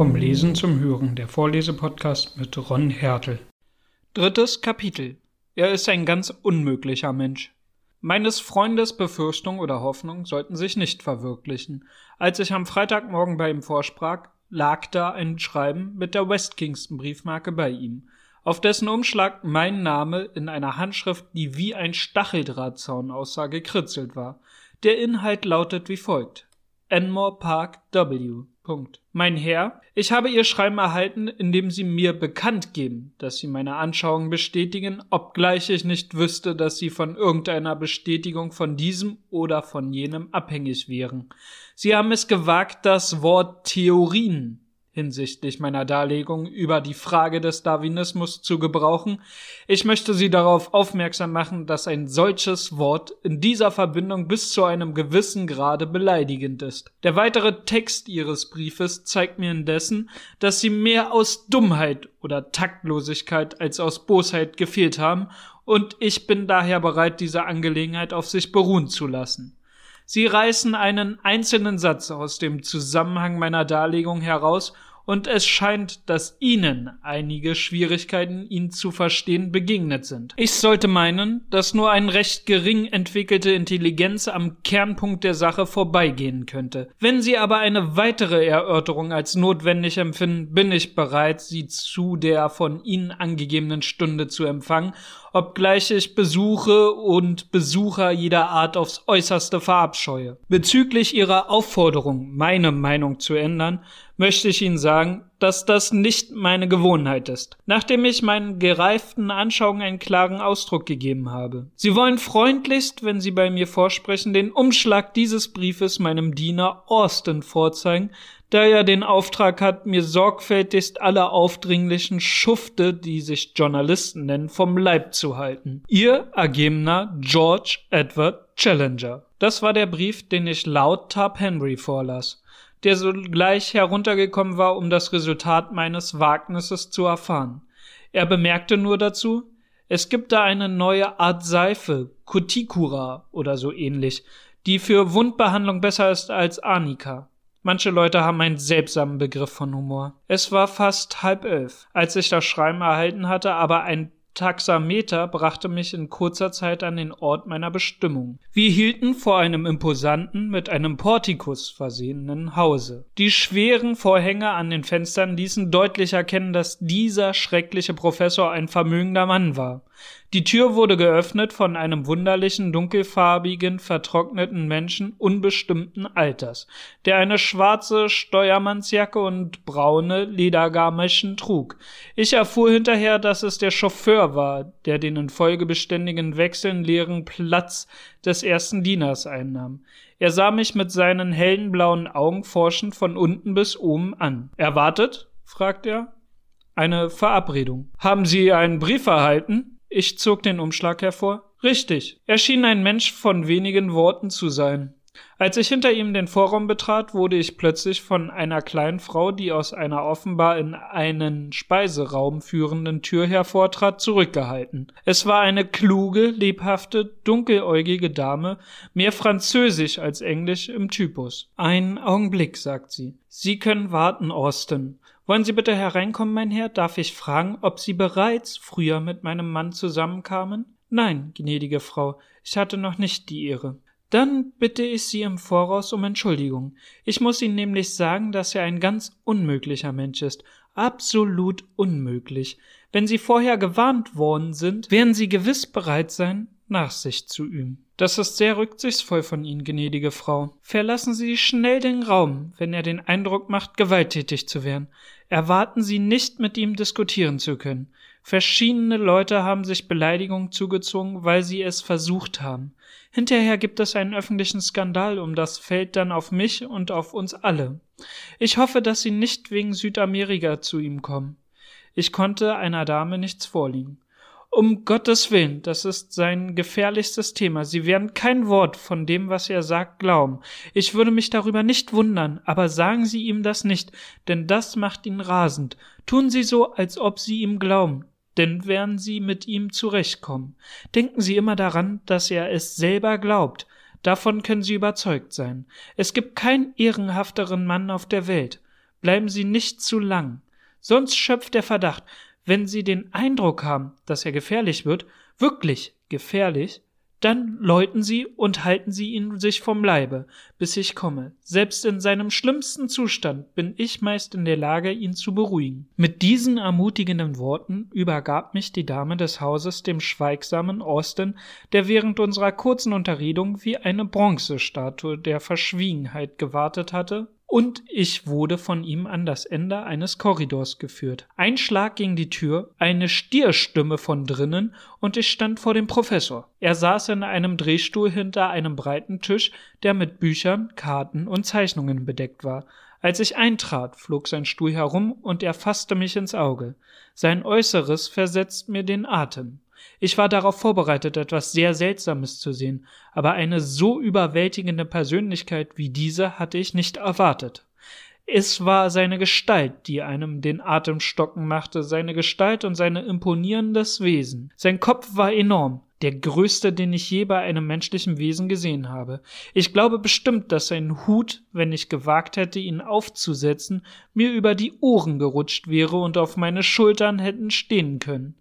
Vom Lesen zum Hören, der Vorlesepodcast mit Ron Hertel. Drittes Kapitel. Er ist ein ganz unmöglicher Mensch. Meines Freundes Befürchtung oder Hoffnung sollten sich nicht verwirklichen. Als ich am Freitagmorgen bei ihm vorsprach, lag da ein Schreiben mit der West Kingston Briefmarke bei ihm, auf dessen Umschlag mein Name in einer Handschrift, die wie ein Stacheldrahtzaun aussah, gekritzelt war. Der Inhalt lautet wie folgt. Enmore Park W. Punkt. Mein Herr, ich habe Ihr Schreiben erhalten, in dem Sie mir bekannt geben, dass Sie meine Anschauungen bestätigen, obgleich ich nicht wüsste, dass Sie von irgendeiner Bestätigung von diesem oder von jenem abhängig wären. Sie haben es gewagt, das Wort Theorien hinsichtlich meiner Darlegung über die Frage des Darwinismus zu gebrauchen. Ich möchte Sie darauf aufmerksam machen, dass ein solches Wort in dieser Verbindung bis zu einem gewissen Grade beleidigend ist. Der weitere Text Ihres Briefes zeigt mir indessen, dass Sie mehr aus Dummheit oder Taktlosigkeit als aus Bosheit gefehlt haben, und ich bin daher bereit, diese Angelegenheit auf sich beruhen zu lassen. Sie reißen einen einzelnen Satz aus dem Zusammenhang meiner Darlegung heraus und es scheint, dass Ihnen einige Schwierigkeiten, ihn zu verstehen, begegnet sind. Ich sollte meinen, dass nur eine recht gering entwickelte Intelligenz am Kernpunkt der Sache vorbeigehen könnte. Wenn Sie aber eine weitere Erörterung als notwendig empfinden, bin ich bereit, Sie zu der von Ihnen angegebenen Stunde zu empfangen, obgleich ich Besuche und Besucher jeder Art aufs äußerste verabscheue. Bezüglich Ihrer Aufforderung, meine Meinung zu ändern, möchte ich Ihnen sagen, dass das nicht meine Gewohnheit ist, nachdem ich meinen gereiften Anschauungen einen klaren Ausdruck gegeben habe. Sie wollen freundlichst, wenn Sie bei mir vorsprechen, den Umschlag dieses Briefes meinem Diener Austin vorzeigen, da er den Auftrag hat, mir sorgfältigst alle aufdringlichen Schufte, die sich Journalisten nennen, vom Leib zu halten. Ihr ergebener George Edward Challenger. Das war der Brief, den ich laut Tab Henry vorlas der sogleich heruntergekommen war, um das Resultat meines Wagnisses zu erfahren. Er bemerkte nur dazu, es gibt da eine neue Art Seife, Cuticura oder so ähnlich, die für Wundbehandlung besser ist als Arnika. Manche Leute haben einen seltsamen Begriff von Humor. Es war fast halb elf, als ich das Schreiben erhalten hatte, aber ein Taxameter brachte mich in kurzer Zeit an den Ort meiner Bestimmung. Wir hielten vor einem imposanten, mit einem Portikus versehenen Hause. Die schweren Vorhänge an den Fenstern ließen deutlich erkennen, dass dieser schreckliche Professor ein vermögender Mann war. Die Tür wurde geöffnet von einem wunderlichen, dunkelfarbigen, vertrockneten Menschen unbestimmten Alters, der eine schwarze Steuermannsjacke und braune Ledergarmischen trug. Ich erfuhr hinterher, dass es der Chauffeur war, der den in folgebeständigen Wechseln leeren Platz des ersten Dieners einnahm. Er sah mich mit seinen hellen blauen Augen forschend von unten bis oben an. Erwartet? fragte er. Eine Verabredung. Haben Sie einen Brief erhalten? Ich zog den Umschlag hervor. Richtig. Er schien ein Mensch von wenigen Worten zu sein. Als ich hinter ihm den Vorraum betrat, wurde ich plötzlich von einer kleinen Frau, die aus einer offenbar in einen Speiseraum führenden Tür hervortrat, zurückgehalten. Es war eine kluge, lebhafte, dunkeläugige Dame, mehr französisch als englisch im Typus. Ein Augenblick, sagt sie. Sie können warten, Austin. Wollen Sie bitte hereinkommen, mein Herr? Darf ich fragen, ob Sie bereits früher mit meinem Mann zusammenkamen? Nein, gnädige Frau, ich hatte noch nicht die Ehre. Dann bitte ich Sie im Voraus um Entschuldigung. Ich muss Ihnen nämlich sagen, dass er ein ganz unmöglicher Mensch ist. Absolut unmöglich. Wenn Sie vorher gewarnt worden sind, werden Sie gewiss bereit sein, Nachsicht zu üben. Das ist sehr rücksichtsvoll von Ihnen, gnädige Frau. Verlassen Sie schnell den Raum, wenn er den Eindruck macht, gewalttätig zu werden. Erwarten Sie nicht, mit ihm diskutieren zu können. Verschiedene Leute haben sich Beleidigungen zugezogen, weil sie es versucht haben. Hinterher gibt es einen öffentlichen Skandal um das fällt dann auf mich und auf uns alle. Ich hoffe, dass Sie nicht wegen Südamerika zu ihm kommen. Ich konnte einer Dame nichts vorliegen. Um Gottes Willen, das ist sein gefährlichstes Thema. Sie werden kein Wort von dem, was er sagt, glauben. Ich würde mich darüber nicht wundern, aber sagen Sie ihm das nicht, denn das macht ihn rasend. Tun Sie so, als ob Sie ihm glauben, denn werden Sie mit ihm zurechtkommen. Denken Sie immer daran, dass er es selber glaubt. Davon können Sie überzeugt sein. Es gibt keinen ehrenhafteren Mann auf der Welt. bleiben Sie nicht zu lang. Sonst schöpft der Verdacht, wenn Sie den Eindruck haben, dass er gefährlich wird, wirklich gefährlich, dann läuten Sie und halten Sie ihn sich vom Leibe, bis ich komme. Selbst in seinem schlimmsten Zustand bin ich meist in der Lage, ihn zu beruhigen. Mit diesen ermutigenden Worten übergab mich die Dame des Hauses dem schweigsamen Austin, der während unserer kurzen Unterredung wie eine Bronzestatue der Verschwiegenheit gewartet hatte und ich wurde von ihm an das Ende eines Korridors geführt. Ein Schlag gegen die Tür, eine Stierstimme von drinnen und ich stand vor dem Professor. Er saß in einem Drehstuhl hinter einem breiten Tisch, der mit Büchern, Karten und Zeichnungen bedeckt war. Als ich eintrat, flog sein Stuhl herum und er fasste mich ins Auge. Sein Äußeres versetzt mir den Atem. Ich war darauf vorbereitet, etwas sehr Seltsames zu sehen, aber eine so überwältigende Persönlichkeit wie diese hatte ich nicht erwartet. Es war seine Gestalt, die einem den Atem stocken machte, seine Gestalt und sein imponierendes Wesen. Sein Kopf war enorm, der größte, den ich je bei einem menschlichen Wesen gesehen habe. Ich glaube bestimmt, dass sein Hut, wenn ich gewagt hätte, ihn aufzusetzen, mir über die Ohren gerutscht wäre und auf meine Schultern hätten stehen können.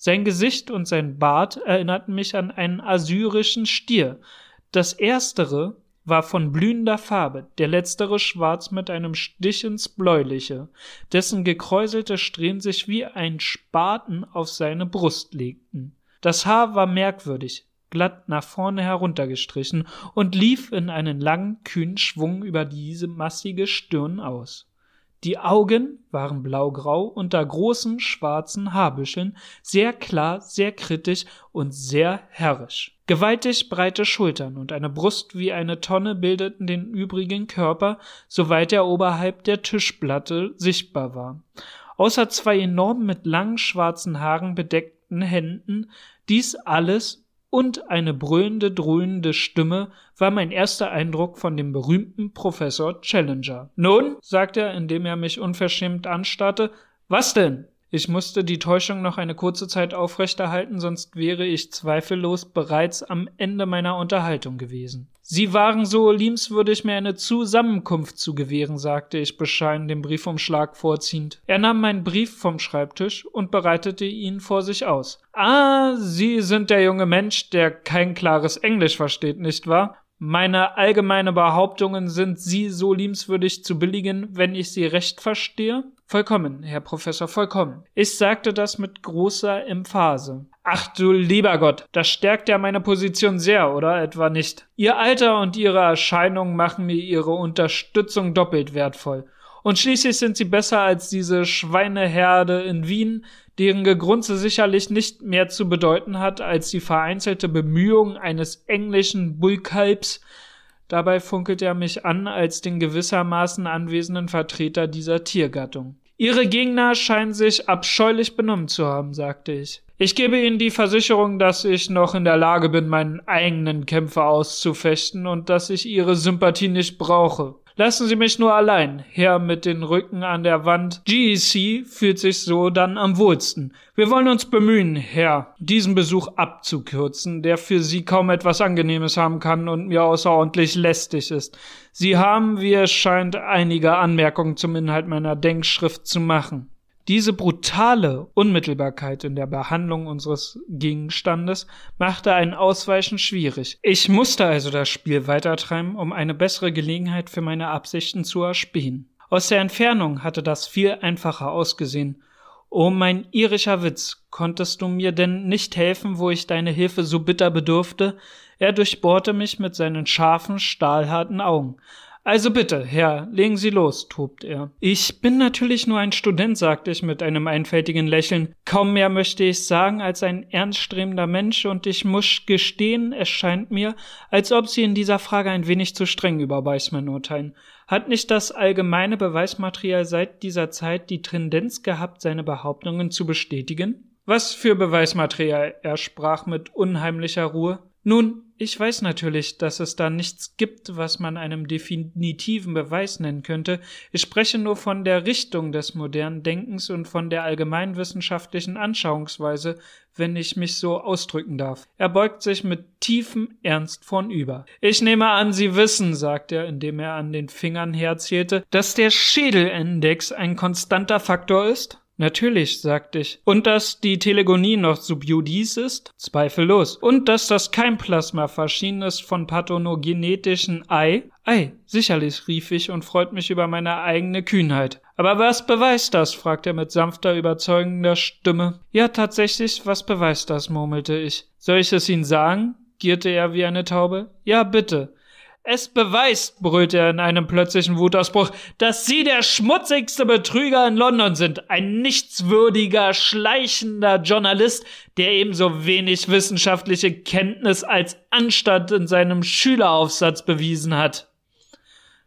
Sein Gesicht und sein Bart erinnerten mich an einen assyrischen Stier. Das erstere war von blühender Farbe, der letztere schwarz mit einem Stich ins Bläuliche, dessen gekräuselte Strähnen sich wie ein Spaten auf seine Brust legten. Das Haar war merkwürdig, glatt nach vorne heruntergestrichen und lief in einen langen, kühnen Schwung über diese massige Stirn aus. Die Augen waren blaugrau unter großen schwarzen Haarbüscheln, sehr klar, sehr kritisch und sehr herrisch. Gewaltig breite Schultern und eine Brust wie eine Tonne bildeten den übrigen Körper, soweit er oberhalb der Tischplatte sichtbar war. Außer zwei enorm mit langen schwarzen Haaren bedeckten Händen, dies alles und eine brüllende, dröhnende Stimme war mein erster Eindruck von dem berühmten Professor Challenger. Nun, sagte er, indem er mich unverschämt anstarrte, was denn? Ich musste die Täuschung noch eine kurze Zeit aufrechterhalten, sonst wäre ich zweifellos bereits am Ende meiner Unterhaltung gewesen. Sie waren so liebenswürdig, mir eine Zusammenkunft zu gewähren, sagte ich bescheiden den Briefumschlag vorziehend. Er nahm meinen Brief vom Schreibtisch und bereitete ihn vor sich aus. Ah, Sie sind der junge Mensch, der kein klares Englisch versteht, nicht wahr? Meine allgemeine Behauptungen sind Sie so liebenswürdig zu billigen, wenn ich sie recht verstehe? Vollkommen, Herr Professor, vollkommen. Ich sagte das mit großer Emphase. Ach du lieber Gott, das stärkt ja meine Position sehr, oder etwa nicht? Ihr Alter und Ihre Erscheinung machen mir Ihre Unterstützung doppelt wertvoll. Und schließlich sind Sie besser als diese Schweineherde in Wien, deren Gegrunze sicherlich nicht mehr zu bedeuten hat als die vereinzelte Bemühung eines englischen Bullkalbs, Dabei funkelt er mich an als den gewissermaßen anwesenden Vertreter dieser Tiergattung. Ihre Gegner scheinen sich abscheulich benommen zu haben, sagte ich. Ich gebe Ihnen die Versicherung, dass ich noch in der Lage bin, meinen eigenen Kämpfe auszufechten und dass ich Ihre Sympathie nicht brauche. Lassen Sie mich nur allein, Herr mit den Rücken an der Wand. GEC fühlt sich so dann am wohlsten. Wir wollen uns bemühen, Herr, diesen Besuch abzukürzen, der für Sie kaum etwas Angenehmes haben kann und mir außerordentlich lästig ist. Sie haben, wie es scheint, einige Anmerkungen zum Inhalt meiner Denkschrift zu machen. Diese brutale Unmittelbarkeit in der Behandlung unseres Gegenstandes machte ein Ausweichen schwierig. Ich musste also das Spiel weitertreiben, um eine bessere Gelegenheit für meine Absichten zu erspähen. Aus der Entfernung hatte das viel einfacher ausgesehen. O oh, mein irischer Witz, konntest du mir denn nicht helfen, wo ich deine Hilfe so bitter bedurfte? Er durchbohrte mich mit seinen scharfen, stahlharten Augen. Also bitte, Herr, legen Sie los, tobt er. Ich bin natürlich nur ein Student, sagte ich mit einem einfältigen Lächeln. Kaum mehr möchte ich sagen als ein ernststrebender Mensch, und ich muss gestehen, es scheint mir, als ob Sie in dieser Frage ein wenig zu streng über Weismann urteilen. Hat nicht das allgemeine Beweismaterial seit dieser Zeit die Tendenz gehabt, seine Behauptungen zu bestätigen? Was für Beweismaterial? Er sprach mit unheimlicher Ruhe. Nun, ich weiß natürlich, dass es da nichts gibt, was man einem definitiven Beweis nennen könnte. Ich spreche nur von der Richtung des modernen Denkens und von der allgemeinwissenschaftlichen Anschauungsweise, wenn ich mich so ausdrücken darf. Er beugt sich mit tiefem Ernst vornüber. Ich nehme an, Sie wissen, sagt er, indem er an den Fingern herzählte, dass der Schädelindex ein konstanter Faktor ist? Natürlich, sagte ich. Und dass die Telegonie noch subjudis ist? Zweifellos. Und dass das Keimplasma verschieden ist von pathonogenetischen Ei? Ei, sicherlich, rief ich und freut mich über meine eigene Kühnheit. Aber was beweist das? fragte er mit sanfter, überzeugender Stimme. Ja, tatsächlich, was beweist das? murmelte ich. Soll ich es Ihnen sagen? gierte er wie eine Taube. Ja, bitte. Es beweist, brüllte er in einem plötzlichen Wutausbruch, dass Sie der schmutzigste Betrüger in London sind, ein nichtswürdiger, schleichender Journalist, der ebenso wenig wissenschaftliche Kenntnis als Anstand in seinem Schüleraufsatz bewiesen hat.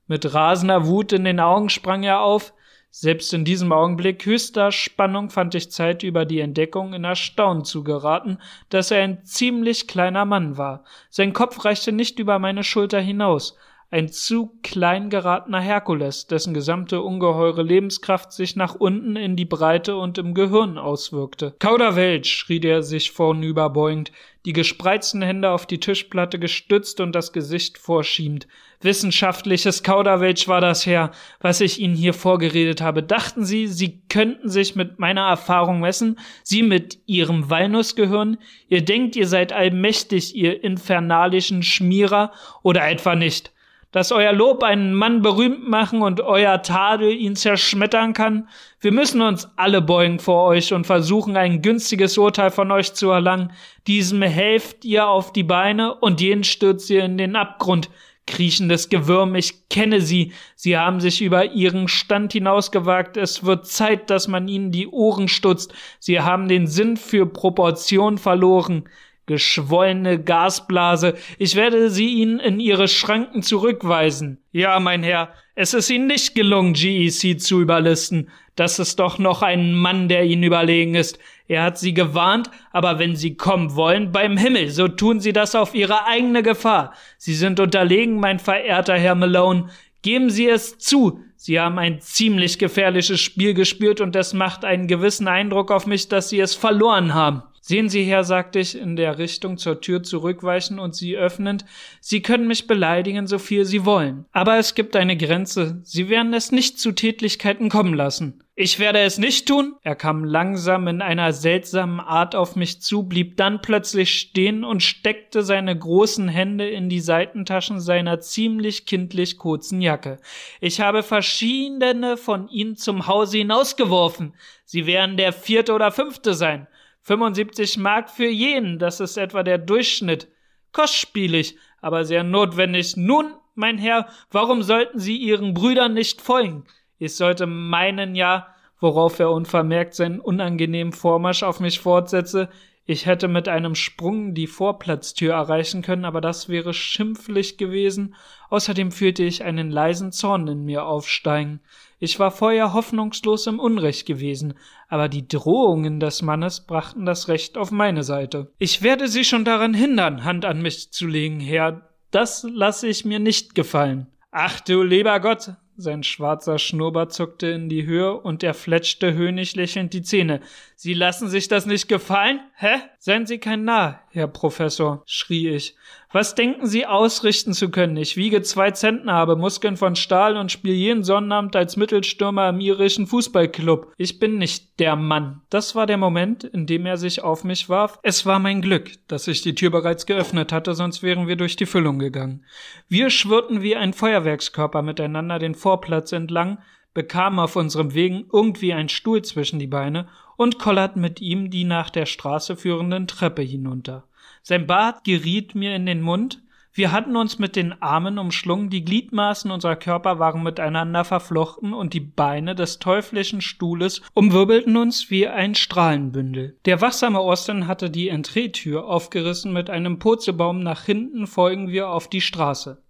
Mit rasender Wut in den Augen sprang er auf, selbst in diesem Augenblick höchster Spannung fand ich Zeit, über die Entdeckung in Erstaunen zu geraten, dass er ein ziemlich kleiner Mann war. Sein Kopf reichte nicht über meine Schulter hinaus, ein zu klein geratener Herkules, dessen gesamte ungeheure Lebenskraft sich nach unten in die Breite und im Gehirn auswirkte. Kauderwelsch, schrie der sich vornüberbeugend, die gespreizten Hände auf die Tischplatte gestützt und das Gesicht vorschiebend. Wissenschaftliches Kauderwelsch war das Herr, was ich Ihnen hier vorgeredet habe. Dachten Sie, Sie könnten sich mit meiner Erfahrung messen? Sie mit Ihrem Walnussgehirn? Ihr denkt, ihr seid allmächtig, ihr infernalischen Schmierer, oder etwa nicht? Dass euer Lob einen Mann berühmt machen und euer Tadel ihn zerschmettern kann? Wir müssen uns alle beugen vor euch und versuchen, ein günstiges Urteil von euch zu erlangen. Diesem helft ihr auf die Beine und jenen stürzt ihr in den Abgrund. Kriechendes Gewürm, ich kenne sie. Sie haben sich über ihren Stand hinausgewagt. Es wird Zeit, dass man ihnen die Ohren stutzt. Sie haben den Sinn für Proportion verloren geschwollene Gasblase, ich werde sie Ihnen in Ihre Schranken zurückweisen. Ja, mein Herr, es ist Ihnen nicht gelungen, GEC zu überlisten. Das ist doch noch ein Mann, der Ihnen überlegen ist. Er hat Sie gewarnt, aber wenn Sie kommen wollen, beim Himmel, so tun Sie das auf Ihre eigene Gefahr. Sie sind unterlegen, mein verehrter Herr Malone. Geben Sie es zu, Sie haben ein ziemlich gefährliches Spiel gespielt und es macht einen gewissen Eindruck auf mich, dass Sie es verloren haben. Sehen Sie her, sagte ich, in der Richtung zur Tür zurückweichen und sie öffnend, Sie können mich beleidigen, so viel Sie wollen. Aber es gibt eine Grenze. Sie werden es nicht zu Tätlichkeiten kommen lassen. Ich werde es nicht tun. Er kam langsam in einer seltsamen Art auf mich zu, blieb dann plötzlich stehen und steckte seine großen Hände in die Seitentaschen seiner ziemlich kindlich kurzen Jacke. Ich habe verschiedene von ihnen zum Hause hinausgeworfen. Sie werden der vierte oder fünfte sein. 75 Mark für jeden, das ist etwa der Durchschnitt. Kostspielig, aber sehr notwendig. Nun, mein Herr, warum sollten Sie Ihren Brüdern nicht folgen? Ich sollte meinen ja, worauf er unvermerkt seinen unangenehmen Vormarsch auf mich fortsetze, ich hätte mit einem Sprung die Vorplatztür erreichen können, aber das wäre schimpflich gewesen. Außerdem fühlte ich einen leisen Zorn in mir aufsteigen. Ich war vorher hoffnungslos im Unrecht gewesen, aber die Drohungen des Mannes brachten das Recht auf meine Seite. Ich werde Sie schon daran hindern, Hand an mich zu legen, Herr. Das lasse ich mir nicht gefallen. Ach du lieber Gott, sein schwarzer Schnurrbart zuckte in die Höhe und er fletschte höhnisch lächelnd die Zähne. Sie lassen sich das nicht gefallen? Hä? Seien Sie kein Narr, Herr Professor, schrie ich. Was denken Sie ausrichten zu können? Ich wiege zwei Zentner, habe Muskeln von Stahl und spiele jeden Sonnabend als Mittelstürmer im irischen Fußballclub. Ich bin nicht der Mann. Das war der Moment, in dem er sich auf mich warf. Es war mein Glück, dass ich die Tür bereits geöffnet hatte, sonst wären wir durch die Füllung gegangen. Wir schwirrten wie ein Feuerwerkskörper miteinander den Vorplatz entlang, bekamen auf unserem Wegen irgendwie einen Stuhl zwischen die Beine und kollerten mit ihm die nach der Straße führenden Treppe hinunter. Sein Bart geriet mir in den Mund, wir hatten uns mit den Armen umschlungen, die Gliedmaßen unserer Körper waren miteinander verflochten und die Beine des teuflischen Stuhles umwirbelten uns wie ein Strahlenbündel. Der wachsame Austin hatte die Entreetür aufgerissen, mit einem Purzelbaum nach hinten folgen wir auf die Straße.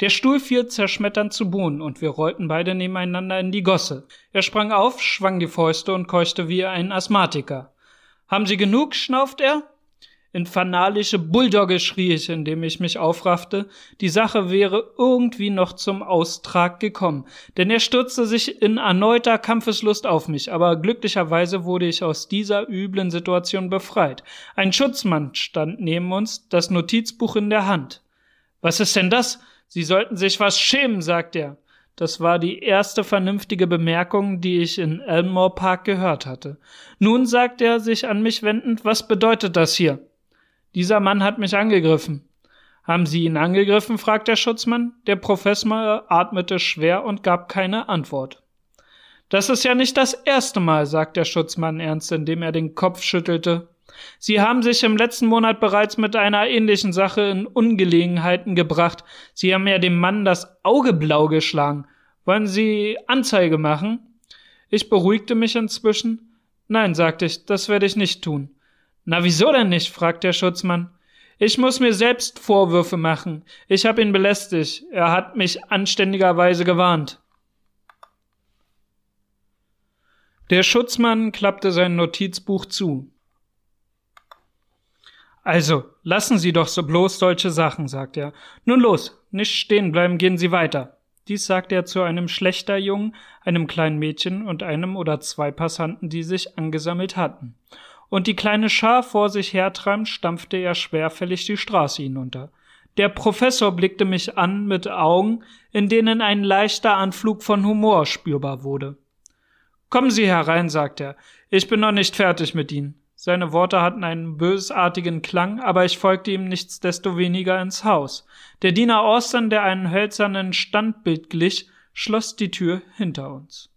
Der Stuhl fiel zerschmetternd zu Boden und wir rollten beide nebeneinander in die Gosse. Er sprang auf, schwang die Fäuste und keuchte wie ein Asthmatiker. Haben Sie genug? schnaufte er. Infernalische Bulldogge, schrie ich, indem ich mich aufraffte. Die Sache wäre irgendwie noch zum Austrag gekommen, denn er stürzte sich in erneuter Kampfeslust auf mich, aber glücklicherweise wurde ich aus dieser üblen Situation befreit. Ein Schutzmann stand neben uns, das Notizbuch in der Hand. Was ist denn das? Sie sollten sich was schämen, sagt er. Das war die erste vernünftige Bemerkung, die ich in Elmore Park gehört hatte. Nun sagt er, sich an mich wendend, was bedeutet das hier? Dieser Mann hat mich angegriffen. Haben Sie ihn angegriffen? fragt der Schutzmann. Der Professor atmete schwer und gab keine Antwort. Das ist ja nicht das erste Mal, sagt der Schutzmann ernst, indem er den Kopf schüttelte. Sie haben sich im letzten Monat bereits mit einer ähnlichen Sache in Ungelegenheiten gebracht. Sie haben ja dem Mann das Auge blau geschlagen. Wollen Sie Anzeige machen? Ich beruhigte mich inzwischen. Nein, sagte ich, das werde ich nicht tun. Na, wieso denn nicht? fragt der Schutzmann. Ich muss mir selbst Vorwürfe machen. Ich habe ihn belästigt. Er hat mich anständigerweise gewarnt. Der Schutzmann klappte sein Notizbuch zu. Also, lassen Sie doch so bloß solche Sachen, sagt er. Nun los, nicht stehen bleiben, gehen Sie weiter. Dies sagte er zu einem Schlächterjungen, einem kleinen Mädchen und einem oder zwei Passanten, die sich angesammelt hatten und die kleine Schar vor sich hertreibend, stampfte er schwerfällig die Straße hinunter. Der Professor blickte mich an mit Augen, in denen ein leichter Anflug von Humor spürbar wurde. Kommen Sie herein, sagte er. Ich bin noch nicht fertig mit Ihnen. Seine Worte hatten einen bösartigen Klang, aber ich folgte ihm nichtsdestoweniger ins Haus. Der Diener Austin, der einem hölzernen Standbild glich, schloss die Tür hinter uns.